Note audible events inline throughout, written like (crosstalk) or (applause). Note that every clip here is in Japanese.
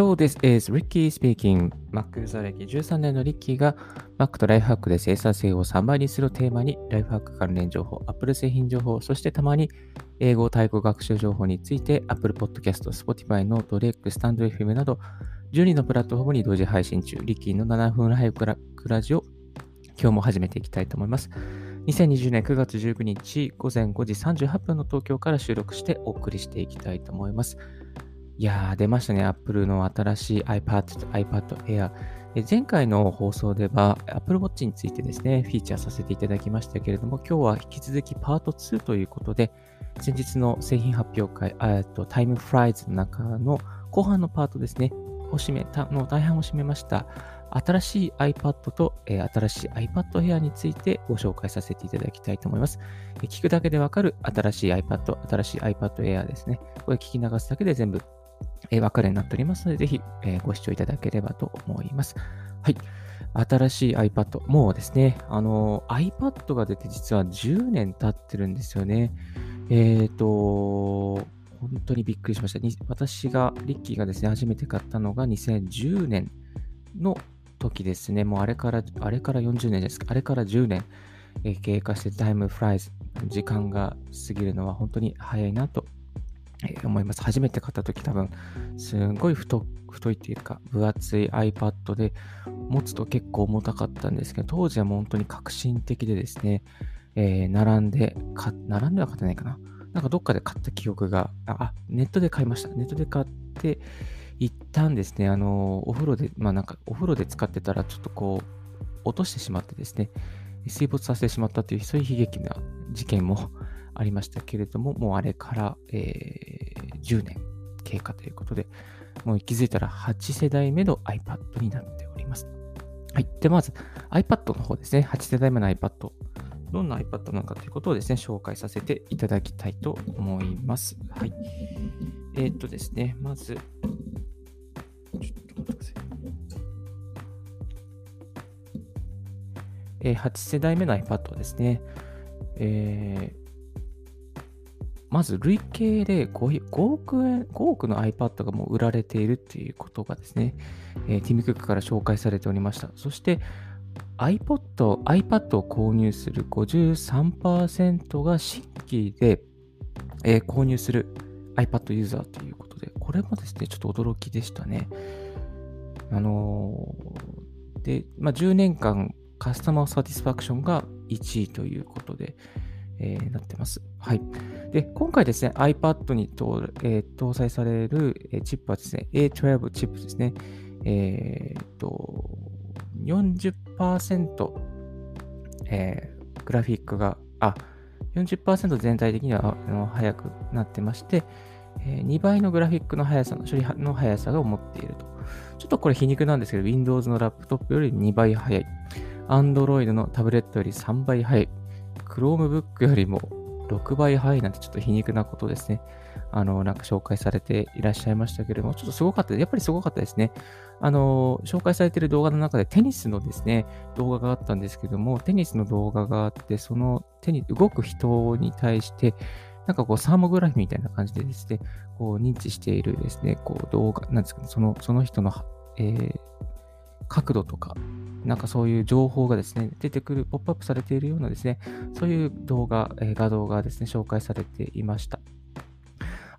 Hello, this is Ricky speaking. Mac ユーザー歴13年のリッキーが Mac とライフハックで生産性を3倍にするテーマにライフハック関連情報、Apple 製品情報、そしてたまに英語・タイ語学習情報について Apple Podcast、Spotify のドレック、スタンド FM など12のプラットフォームに同時配信中、リッキーの7分ライフクラジを今日も始めていきたいと思います。2020年9月19日午前5時38分の東京から収録してお送りしていきたいと思います。いやー、出ましたね。Apple の新しい iPad と iPad Air。前回の放送では Apple Watch についてですね、フィーチャーさせていただきましたけれども、今日は引き続きパート2ということで、先日の製品発表会、えっと、タイムフライズの中の後半のパートですね、を占めた、の大半を占めました、新しい iPad と、え、新しい iPad Air についてご紹介させていただきたいと思います。え聞くだけでわかる新しい iPad、新しい iPad Air ですね。これ聞き流すだけで全部えー、分かれになっておりますので、ぜひ、ご視聴いただければと思います。はい。新しい iPad。もうですね、あの、iPad が出て実は10年経ってるんですよね。えっ、ー、と、本当にびっくりしました。私が、リッキーがですね、初めて買ったのが2010年の時ですね。もうあれから、あれから40年ですか。あれから10年、経過してタイムフライズ。時間が過ぎるのは本当に早いなとえ、思います。初めて買った時多分、すんごい太太いっていうか、分厚い iPad で、持つと結構重たかったんですけど、当時はもう本当に革新的でですね、えー、並んで、並んでは買ってないかな。なんかどっかで買った記憶が、あ、ネットで買いました。ネットで買って、一旦ですね、あの、お風呂で、まあなんか、お風呂で使ってたら、ちょっとこう、落としてしまってですね、水没させてしまったという、そういう悲劇な事件もありましたけれども、もうあれから、えー、10年経過ということで、もう気づいたら8世代目の iPad になっております。はい。で、まず iPad の方ですね。8世代目の iPad。どんな iPad なのかということをですね、紹介させていただきたいと思います。はい。えー、っとですね、まず、ちょっと待ってください。えー、8世代目の iPad ですね。えー、まず累計で 5, 5, 億円、5億の iPad がもう売られているっていうことがですね、えー、ティム・クックから紹介されておりました。そして iPod、iPad を購入する53%が新規で、えー、購入する iPad ユーザーということで、これもですね、ちょっと驚きでしたね。あのー、で、まあ、10年間カスタマーサティスファクションが1位ということで、えー、なってます。はい。で、今回ですね、iPad に搭,、えー、搭載される、チップはですね、A12 チップですね。えー、っと、40%、えー、グラフィックが、あ、40%全体的にはあの速くなってまして、えー、2倍のグラフィックの速さの処理の速さが持っていると。ちょっとこれ皮肉なんですけど、Windows のラップトップより2倍速い。Android のタブレットより3倍速い。Chromebook よりも6倍速いなんてちょっと皮肉なことですね。あの、なんか紹介されていらっしゃいましたけれども、ちょっとすごかったやっぱりすごかったですね。あの、紹介されている動画の中でテニスのですね、動画があったんですけども、テニスの動画があって、その手に動く人に対して、なんかこうサーモグラフィーみたいな感じでですね、こう認知しているですね、こう動画、なんですかね、その、その人の、えー、角度とか、なんかそういう情報がですね、出てくる、ポップアップされているようなですね、そういう動画、え、画像がですね、紹介されていました。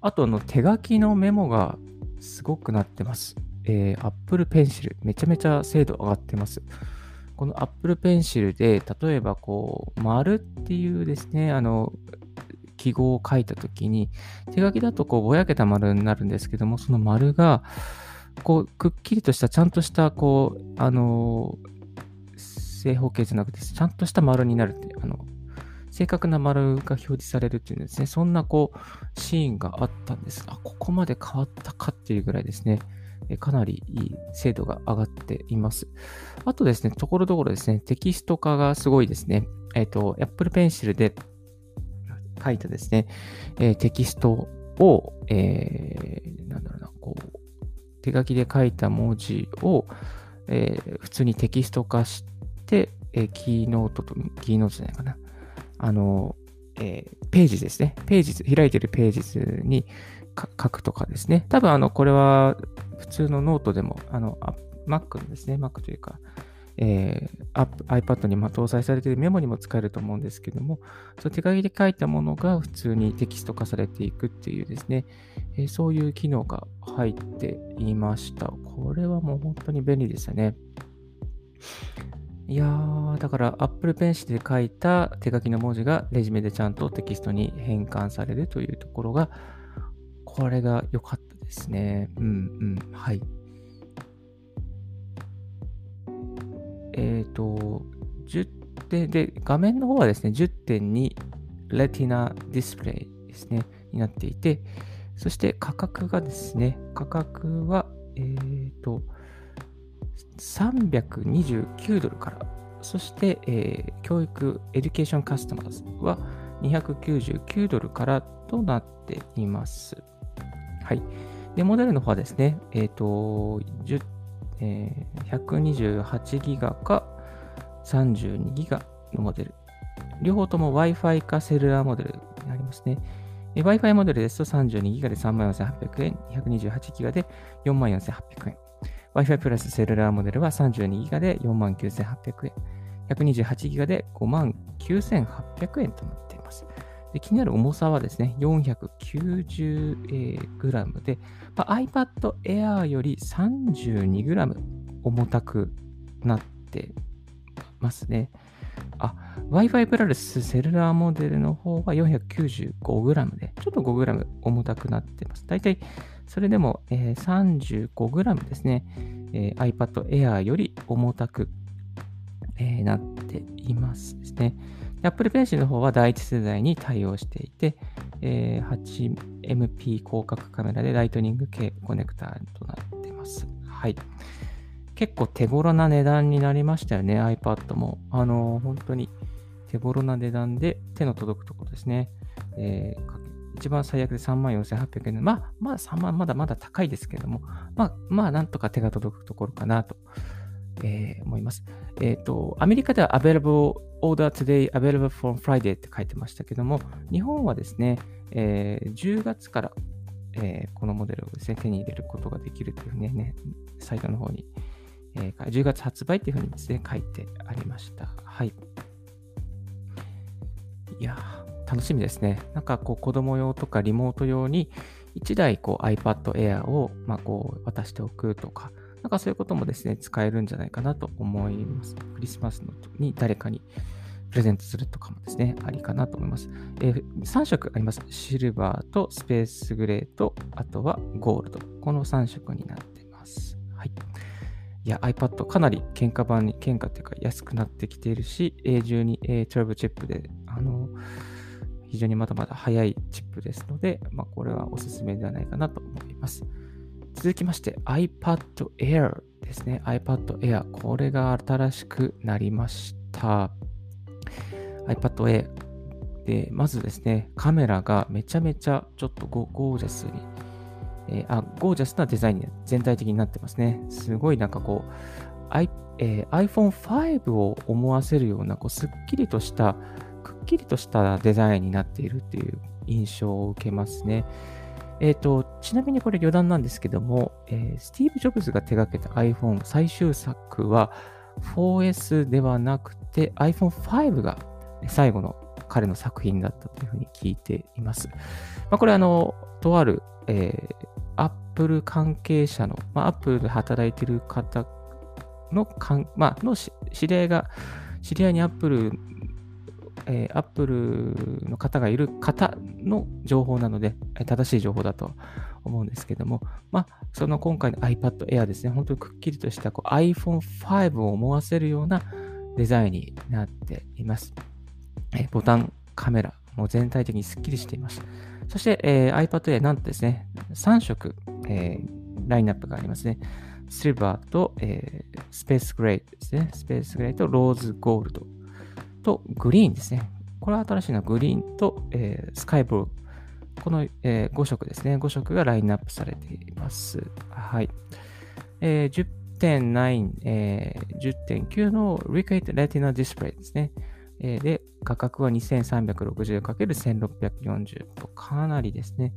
あと、あの手書きのメモがすごくなってます。えー、Apple Pencil、めちゃめちゃ精度上がってます。この Apple Pencil で、例えばこう、丸っていうですね、あの、記号を書いたときに、手書きだとこう、ぼやけた丸になるんですけども、その丸が、こう、くっきりとした、ちゃんとした、こう、あの正方形じゃなくて、ちゃんとした丸になるって、あの、正確な丸が表示されるっていうんですね。そんな、こう、シーンがあったんです。あ、ここまで変わったかっていうぐらいですね。かなりいい精度が上がっています。あとですね、ところどころですね、テキスト化がすごいですね。えっ、ー、と、Apple Pencil で書いたですね、えー、テキストを、えー、なんだろうな、こう、手書きで書いた文字を、えー、普通にテキスト化して、えー、 Keynote と、 Keynote じゃないかな。あの、えー、 Pages ですね。 Pages、開いてる Pages に書くとかですね。多分あの、これは普通のノートでも、あの、Mac のですね、Mac というか、えー、iPad にま搭載されているメモにも使えると思うんですけども、その手書きで書いたものが普通にテキスト化されていくっていうですね、えー、そういう機能が入っていました。これはもう本当に便利でしたね。いやー、だから Apple Pencil で書いた手書きの文字がレジュメでちゃんとテキストに変換されるというところが、これが良かったですね。うんうん。はい。えっ、ー、と、10点で、画面の方はですね、10.2レティナディスプレイですね、になっていて、そして価格がですね、価格は、えっ、ー、と、329ドルから、そして、えー、教育、 education customers は299ドルからとなっています。はい。で、モデルの方はですね、えっ、ー、と、えー、128ギガか32ギガのモデル。両方とも Wi-Fi かセルラーモデルになりますね。Wi-Fi モデルですと32ギガで34,800円、128ギガで44,800円。Wi-Fi プラスセルラーモデルは32ギガで49,800円、128ギガで59,800円となっています。で気になる重さはですね、490g で、まあ、iPad Air より 32g 重たくなってますね。あ、Wi-Fi プラスセルラーモデルの方は 495g で、ちょっと 5g 重たくなってます。だいたいそれでも、えー、35g ですね、えー、iPad Air より重たく、えー、なっていますですね。Apple Pencil の方は第一世代に対応していて、えー、8MP 広角カメラでライトニング系コネクタとなっています。はい。結構手頃な値段になりましたよね、iPad も。あのー、本当に手頃な値段で手の届くところですね。えー、一番最悪で34,800円、まあ、まあ3万まだまだ高いですけども、まあ、まあ、なんとか手が届くところかなと、えー、思います。えっ、ー、と、アメリカでは available order today, available from Friday って書いてましたけども、日本はですね、えー、10月から、えー、このモデルをですね、手に入れることができるというね、ねサイトの方に、えー、10月発売っていうふうにですね、書いてありました。はい。いや楽しみですね。なんかこう子供用とかリモート用に1台こう iPad Air をまあこう渡しておくとか、なんかそういうこともですね、使えるんじゃないかなと思います。クリスマスのに誰かにプレゼントするとかもですね、ありかなと思います。えー、3色あります。シルバーとスペースグレーと、あとはゴールド。この3色になっています。はい。いや、iPad かなり喧嘩版に、喧嘩っていうか安くなってきているし、A12、A12 チップで、あの、非常にまだまだ早いチップですので、まあ、これはおすすめではないかなと思います。続きまして iPad Air ですね。iPad Air。これが新しくなりました。iPad Air。で、まずですね、カメラがめちゃめちゃちょっとゴージャスに、えー、あ、ゴージャスなデザインに全体的になってますね。すごいなんかこう、I えー、iPhone5 を思わせるようなこうすっきりとしたくっきりとしたデザインになっているっていう印象を受けますね。えっ、ー、と、ちなみにこれ余談なんですけども、えー、スティーブ・ジョブズが手掛けた iPhone 最終作は 4S ではなくて iPhone5 が最後の彼の作品だったというふうに聞いています。まあ、これあの、とある、えー、Apple 関係者の、まあ、Apple で働いている方のかん、まあ、の知り合いが、知り合いに Apple えー、Apple の方がいる方の情報なので、正しい情報だと思うんですけども、まあ、その今回の iPad Air ですね、本当にくっきりとしたこう iPhone5 を思わせるようなデザインになっています。えー、ボタン、カメラ、もう全体的にスッキリしています。そして、えー、iPad Air なんとですね、3色、えー、ラインナップがありますね。シルバーと、えー、スペースグレーですね。スペースグレーとローズゴールドとグリーンですね。これは新しいのはグリーンと、えー、スカイブルー。この、えー、5色ですね。5色がラインナップされています。はい。えー、10.9、えー、10.9の Liquid Retina Display ですね。えー、で、価格は 2360×1640 とかなりですね、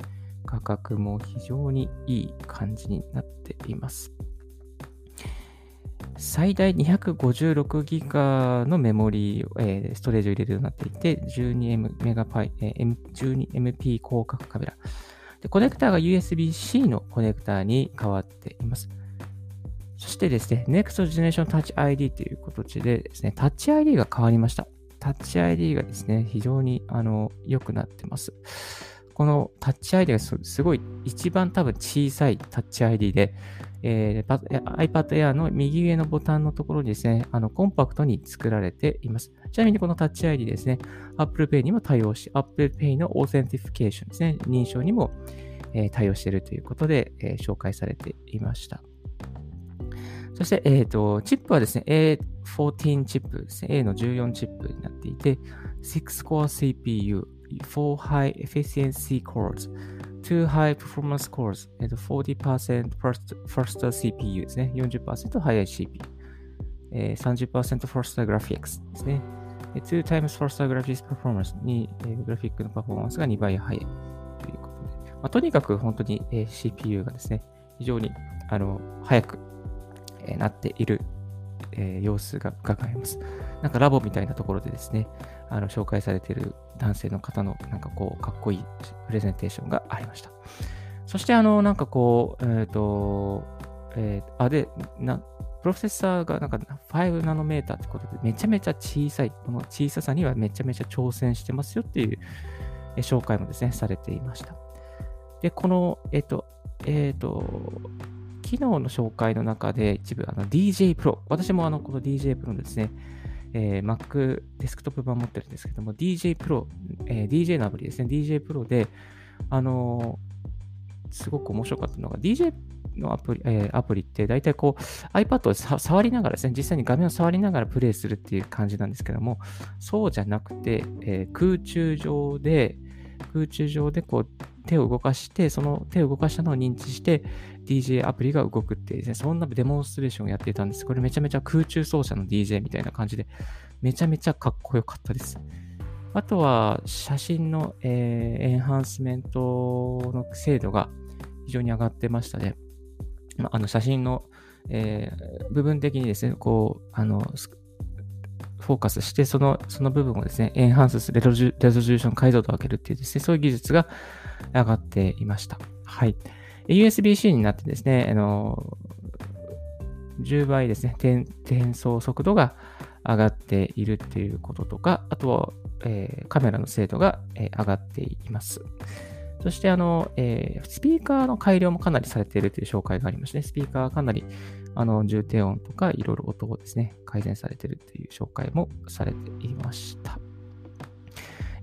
価格も非常にいい感じになっています。最大256ギガのメモリー、えー、ストレージを入れるようになっていて、12MP 広角カメラ。で、コネクタが USB-C のコネクタに変わっています。そしてですね、Next Generation Touch ID という形でですね、Touch ID が変わりました。Touch ID がですね、非常にあの良くなってます。このタッチ ID がすごい一番多分小さいタッチ ID で、えー、iPad Air の右上のボタンのところにですね、あのコンパクトに作られています。ちなみにこのタッチ ID ですね、Apple Pay にも対応し、Apple Pay の authentification ですね、認証にも、えー、対応しているということで、えー、紹介されていました。そして、えっ、ー、と、チップはですね、A14 チップですね、A の14チップになっていて、6-core CPU、4 high efficiency cores, 2 high performance cores, 40% faster, faster CPU ですね。40%速い CPU。えー、30% faster graphics ですね。2 times faster graphics performance に、えー、グラフィックのパフォーマンスが2倍速いということで。まあ、とにかく本当に、えー、CPU がですね、非常にあの速く、えー、なっている、えー、様子が伺えます。なんかラボみたいなところでですね、あの紹介されている男性の方のなんかこう、かっこいいプレゼンテーションがありました。そしてあの、なんかこう、えっ、ー、と、えー、あ、で、な、プロセッサーがなんか5ナノメーターってことでめちゃめちゃ小さい、この小ささにはめちゃめちゃ挑戦してますよっていう紹介もですね、されていました。で、この、えっ、ー、と、えっ、ー、と、機能の紹介の中で一部、あの DJ Pro、私もあのこの DJ Pro のですね、えー、Mac デスクトップ版持ってるんですけども、DJ Pro、えー、DJ のアプリですね、DJ Pro で、あのー、すごく面白かったのが、DJ のアプリ,、えー、アプリって大体こう iPad を触りながらですね、実際に画面を触りながらプレイするっていう感じなんですけども、そうじゃなくて、えー、空中上で、空中上でこう手を動かして、その手を動かしたのを認知して、DJ アプリが動くっていうですね、そんなデモンストレーションをやっていたんです。これめちゃめちゃ空中操作の DJ みたいな感じで、めちゃめちゃかっこよかったです。あとは、写真の、えー、エンハンスメントの精度が非常に上がってましたね。まあ、あの写真の、えー、部分的にですね、こう、あの、フォーカスして、その、その部分をですね、エンハンスするレゾリューション解像度を上げるっていうですね、そういう技術が上がっていました。はい。USB-C になってですね、あの、10倍ですね、転送速度が上がっているっていうこととか、あとは、えー、カメラの精度が、えー、上がっています。そして、あの、えー、スピーカーの改良もかなりされているという紹介がありましてね、スピーカーはかなり、あの、重低音とか、いろいろ音をですね、改善されているという紹介もされていました。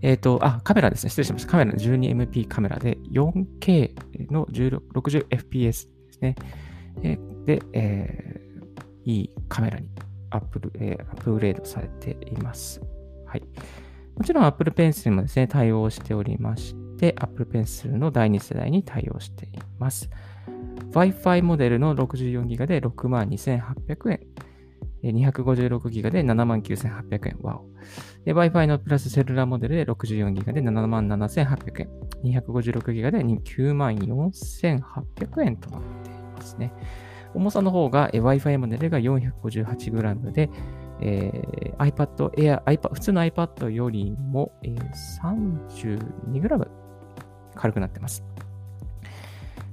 えっ、ー、と、あ、カメラですね。失礼しました。カメラ 12MP カメラで 4K の 60fps ですね。えー、で、えー、いいカメラにアップル、えー、アップグレードされています。はい。もちろん Apple Pencil もですね、対応しておりまして、Apple Pencil の第2世代に対応しています。Wi-Fi モデルの 64GB で62,800円。256GB で79,800円。わお。Wi-Fi のプラスセルラーモデルで 64GB で77,800円。256GB で94,800円となっていますね。重さの方が Wi-Fi モデルが 458g で、えー、iPad Air、iPad、普通の iPad よりも、えー、32g 軽くなってます。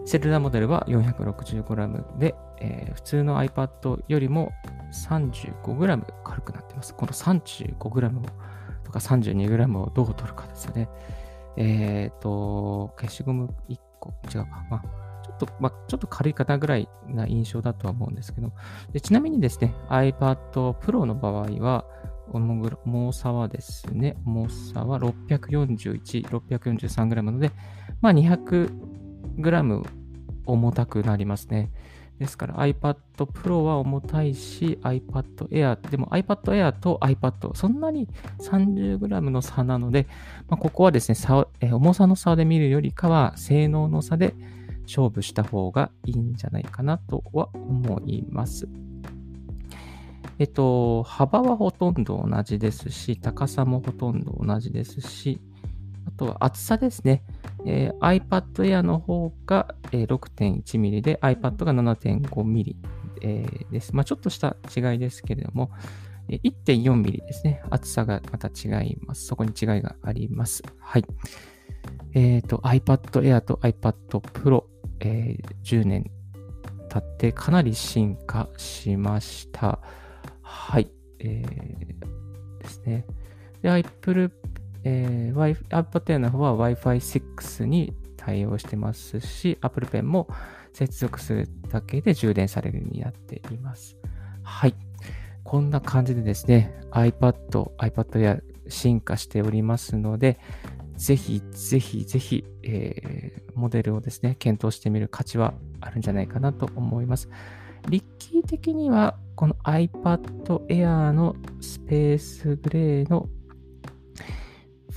セルラーモデルは 465g で、えー、普通の iPad よりも 35g 軽くなってます。この 35g とか 32g をどう取るかですよね。えっ、ー、と、消しゴム1個、違うか。まあ、ちょっと、まあ、ちょっと軽いかなぐらいな印象だとは思うんですけど、でちなみにですね、iPad Pro の場合は、重さはですね、重さは641、643g なので、まあ 200g 重たくなりますね。ですから iPad Pro は重たいし iPad Air、でも iPad Air と iPad、そんなに 30g の差なので、まあ、ここはですね差、え重さの差で見るよりかは性能の差で勝負した方がいいんじゃないかなとは思います。えっと、幅はほとんど同じですし、高さもほとんど同じですし、とは厚さですね。えー、iPad Air の方が、えー、6.1mm で iPad が 7.5mm、えー、です。まあ、ちょっとした違いですけれども、1.4ミリですね。厚さがまた違います。そこに違いがあります。はい。えっ、ー、と、iPad Air と iPad Pro、えー、10年経ってかなり進化しました。はい。えー、ですね。で、Apple、えー、iPad Air の方は Wi-Fi 6に対応してますし、Apple Pen も接続するだけで充電されるようになっています。はい。こんな感じでですね、iPad、iPad や進化しておりますので、ぜひぜひぜひ、えー、モデルをですね、検討してみる価値はあるんじゃないかなと思います。リッキー的には、この iPad Air のスペースグレーの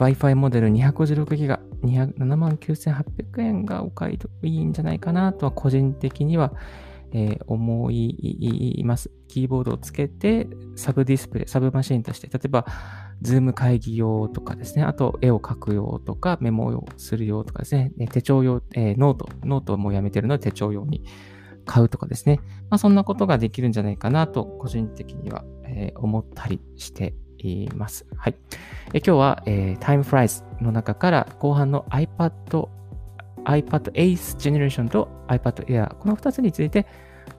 Wi-Fi モデル 256GB、79,800円がお買い得いいんじゃないかなとは個人的にはえー、思います。キーボードをつけて、サブディスプレイ、サブマシンとして、例えば、 Zoom 会議用とかですね、あと、絵を描く用とか、メモをする用とかですね、手帳用、えー、ノート、ノートをもうやめてるので手帳用に買うとかですね、まあ、そんなことができるんじゃないかなと、個人的には、えー、思ったりしています。はい。え今日は、えー、Time Flies の中から後半の iPad iPad Ace Generation と iPad Air この2つについて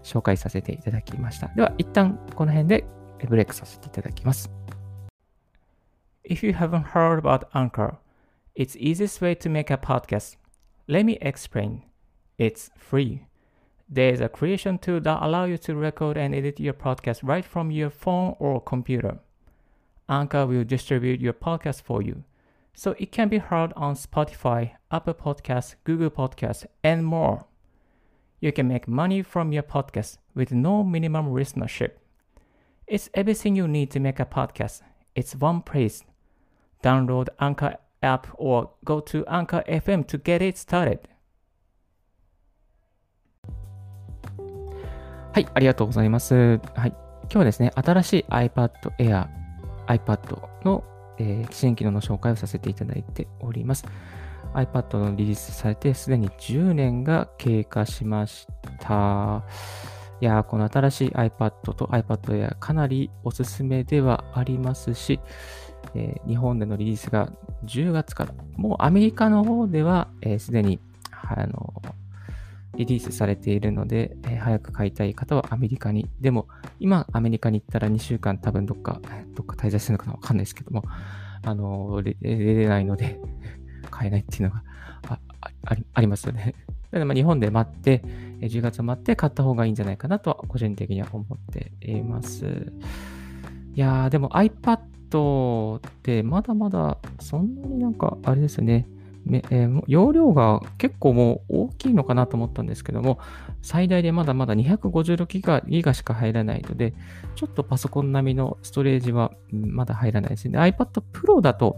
紹介させていただきました。では、一旦この辺でブレイクさせていただきます。If you haven't heard about Anchor, it's easiest way to make a podcast. Let me explain. It's free. There's a creation tool that allows you to record and edit your podcast right from your phone or computer. Anchor will distribute your podcast for you. so it can be heard on Spotify, Apple Podcasts, Google Podcasts, and more. You can make money from your podcast with no minimum listenership. It's everything you need to make a podcast. It's one place. Download Anchor app or go to Anchor FM to get it started. はい、ありがとうございます。はい、今日はですね、新しい iPad Air、 iPad のえー、新機能の紹介をさせていただいております。iPad のリリースされてすでに10年が経過しました。いやこの新しい iPad と iPad Air かなりおすすめではありますし、えー、日本でのリリースが10月から、もうアメリカの方ではすで、えー、にあのリリースされているので、えー、早く買いたい方はアメリカに。でも、今アメリカに行ったら2週間多分どっか、どっか滞在するのかなわかんないですけども、あのー、出れないので (laughs) 買えないっていうのがああありますよね。なので、日本で待って、10月待って買った方がいいんじゃないかなとは個人的には思っています。いやー、でも iPad ってまだまだそんなになんかあれですね。えー、容量が結構もう大きいのかなと思ったんですけども、最大でまだまだ256ギガギガしか入らないので、ちょっとパソコン並みのストレージはまだ入らないですね。iPad Pro だと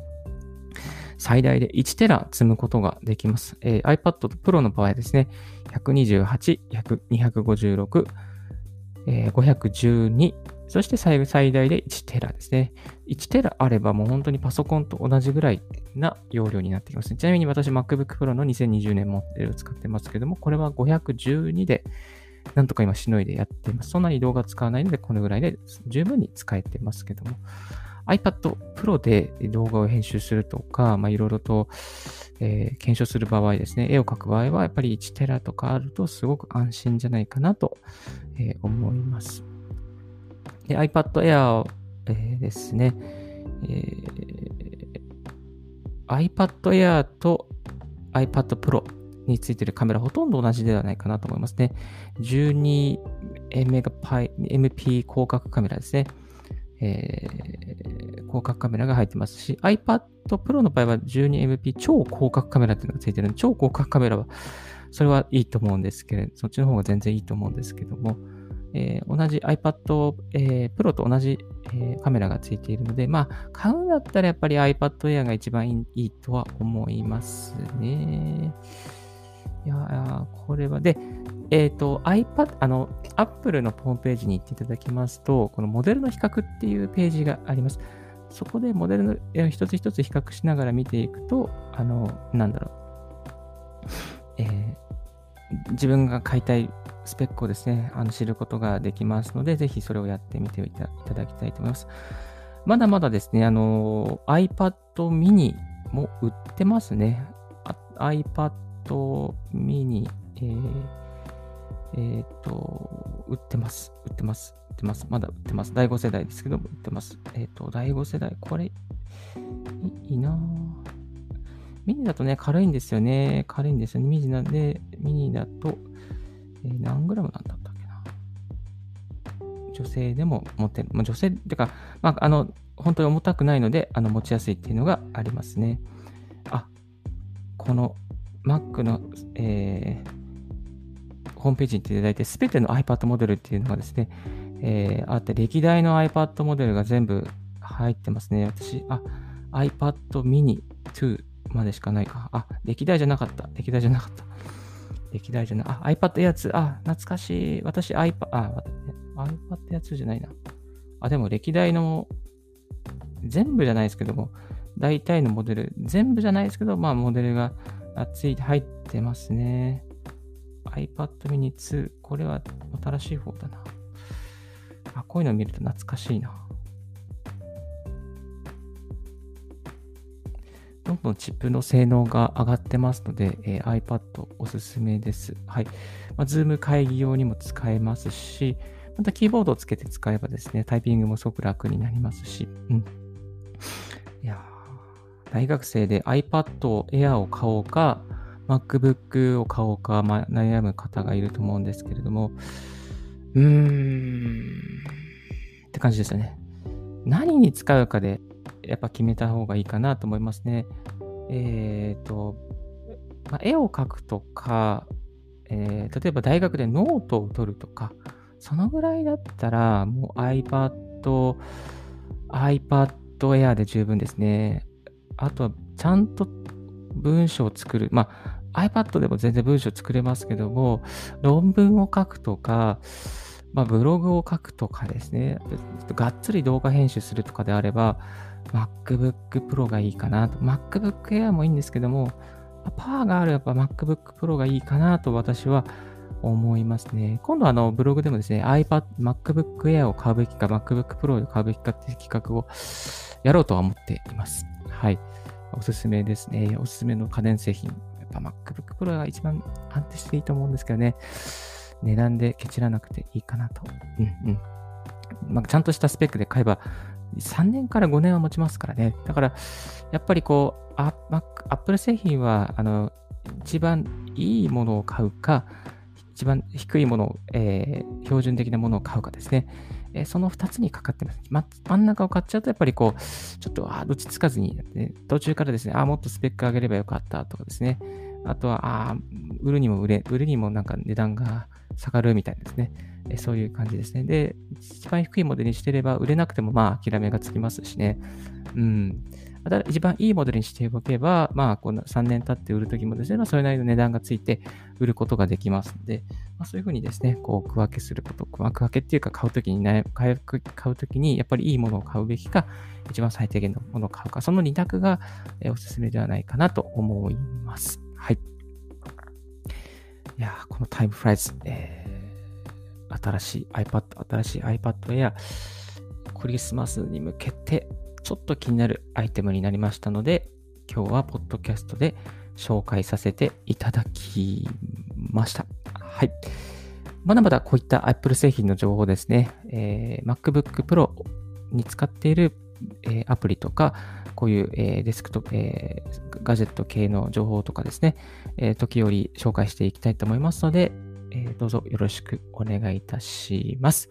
最大で1テラ積むことができます。えー、iPad Pro の場合ですね、128、256、えー、512、そして最大で1テラですね。1テラあればもう本当にパソコンと同じぐらいな容量になってきます。ちなみに私 MacBook Pro の2020年モデルを使ってますけども、これは512でなんとか今しのいでやっています。そんなに動画使わないので、このぐらいで十分に使えてますけども。iPad Pro で動画を編集するとか、いろいろと、えー、検証する場合ですね、絵を描く場合はやっぱり1テラとかあるとすごく安心じゃないかなと、えー、思います。で iPad Air、えー、ですね、えー、iPad Air と iPad Pro についてるカメラほとんど同じではないかなと思いますね。12MP 広角カメラですね。えー、広角カメラが入ってますし、iPad Pro の場合は 12MP 超広角カメラっていうのがついてるので、超広角カメラは、それはいいと思うんですけれど、そっちの方が全然いいと思うんですけども、えー、同じ iPad、えー、Pro と同じ、えー、カメラがついているので、まあ、買うんだったらやっぱり iPad Air が一番いいとは思いますね。いやこれは、で、えっ、ー、と、iPad、あの、Apple のホームページに行っていただきますと、このモデルの比較っていうページがあります。そこでモデルの一つ一つ比較しながら見ていくと、あの、なんだろう。えー、自分が買いたいスペックをですね、あの知ることができますので、ぜひそれをやってみていただきたいと思います。まだまだですね、あの、iPad mini も売ってますね。iPad mini、えーえっ、と、売ってます。売ってます。売ってます。まだ売ってます。第5世代ですけども、売ってます。えっ、と、第5世代、これ、いいなぁミニだとね、軽いんですよね。軽いんですよね。ミニなんで、ミニだと、えー、何グラムなんだったっけな。女性でも持ってる。まあ、女性っていうか、まあ、あの、本当に重たくないので、あの、持ちやすいっていうのがありますね。あ、この Mac の、えー、ホームページに行っていただいて、すべての iPad モデルっていうのがですね、えー、あって、歴代の iPad モデルが全部入ってますね。私、あ、iPad mini 2までしかないか。あ、歴代じゃなかった。歴代じゃなかった。歴代じゃない。あ、iPad Air 2。あ、懐かしい。私 iPad、あ、iPad Air 2じゃないな。あ、でも歴代の、全部じゃないですけども、大体のモデル、全部じゃないですけど、まあ、モデルがつい入ってますね。iPad mini 2。これは新しい方だな。あ、こういうの見ると懐かしいな。どんどんチップの性能が上がってますので、えー、iPad おすすめです。はい。まあ、Zoom 会議用にも使えますし、またキーボードをつけて使えばですね、タイピングもすごく楽になりますし、うん。いや大学生で iPad Air を買おうか、MacBook を買おうか、ま、悩む方がいると思うんですけれども、うーん、って感じですよね。何に使うかで、やっぱ決めた方がいいかなと思いますね。えっ、ー、と、ま絵を描くとか、えー、例えば大学でノートを取るとか、そのぐらいだったら、もう iPad、iPad Air で十分ですね。あとは、ちゃんと文章を作る。まあ、iPad でも全然文章作れますけども、論文を書くとか、まあ、ブログを書くとかですね、がっつり動画編集するとかであれば、MacBook Pro がいいかなと。MacBook Air もいいんですけども、パワーがあるやっぱ MacBook Pro がいいかなと私は思いますね。今度あのブログでもですね、iPad、MacBook Air を買うべきか、MacBook Pro を買うべきかっていう企画をやろうとは思っています。はい。おすすめですね。おすすめの家電製品。やっぱ MacBook Pro が一番安定していいと思うんですけどね。値段でケチらなくていいかなと。うんうん。まあ、ちゃんとしたスペックで買えば、3年から5年は持ちますからね。だから、やっぱりこう、アップル製品は、あの、一番いいものを買うか、一番低いものを、えー、標準的なものを買うかですね。えその2つにかかってます。ま、真ん中を買っちゃうと、やっぱりこう、ちょっと、あどっちつかずに、ね、途中からですね、あもっとスペック上げればよかったとかですね。あとは、ああ売るにも売れ、売るにもなんか値段が下がるみたいですね。えそういう感じですね。で、一番低いモデルにしてれば、売れなくてもまあ諦めがつきますしね。うん。た一番いいモデルにしておけば、まあ、この3年経って売るときもですね、ま、それなりの値段がついて売ることができますので、まあ、そういうふうにですね、こう、区分けすること、区分けっていうか、買うときに、ね、買う、ときに、やっぱりいいものを買うべきか、一番最低限のものを買うか、その2択が、おすすめではないかなと思います。はい。いやこのタイムフライズ、えー、新しい iPad、新しい iPad Air、クリスマスに向けて、ちょっと気になるアイテムになりましたので、今日はポッドキャストで紹介させていただきました。はい。まだまだこういった Apple 製品の情報ですね、えー、MacBook Pro に使っている、えー、アプリとか、こういう、え、デスクトップ、え、ガジェット系の情報とかですね、え、時折紹介していきたいと思いますので、え、どうぞよろしくお願いいたします。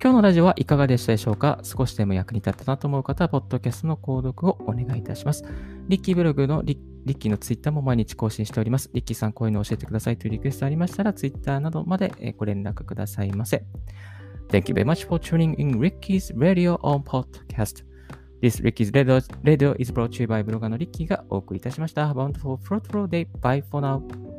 今日のラジオはいかがでしたでしょうか？少しでも役に立ったなと思う方は、ポッドキャストの購読をお願いいたします。リッキーブログのリッキーのツイッターも毎日更新しております。リッキーさん、こういうの教えてくださいというリクエストありましたら、ツイッターなどまでご連絡くださいませ。Thank you very much for tuning in Ricky's Radio on Podcast. This Ricky's Radio, Radio is brought to you by ブロガーのリッキーがお送りいたしました。Have a wonderful, fruitful day. Bye for now.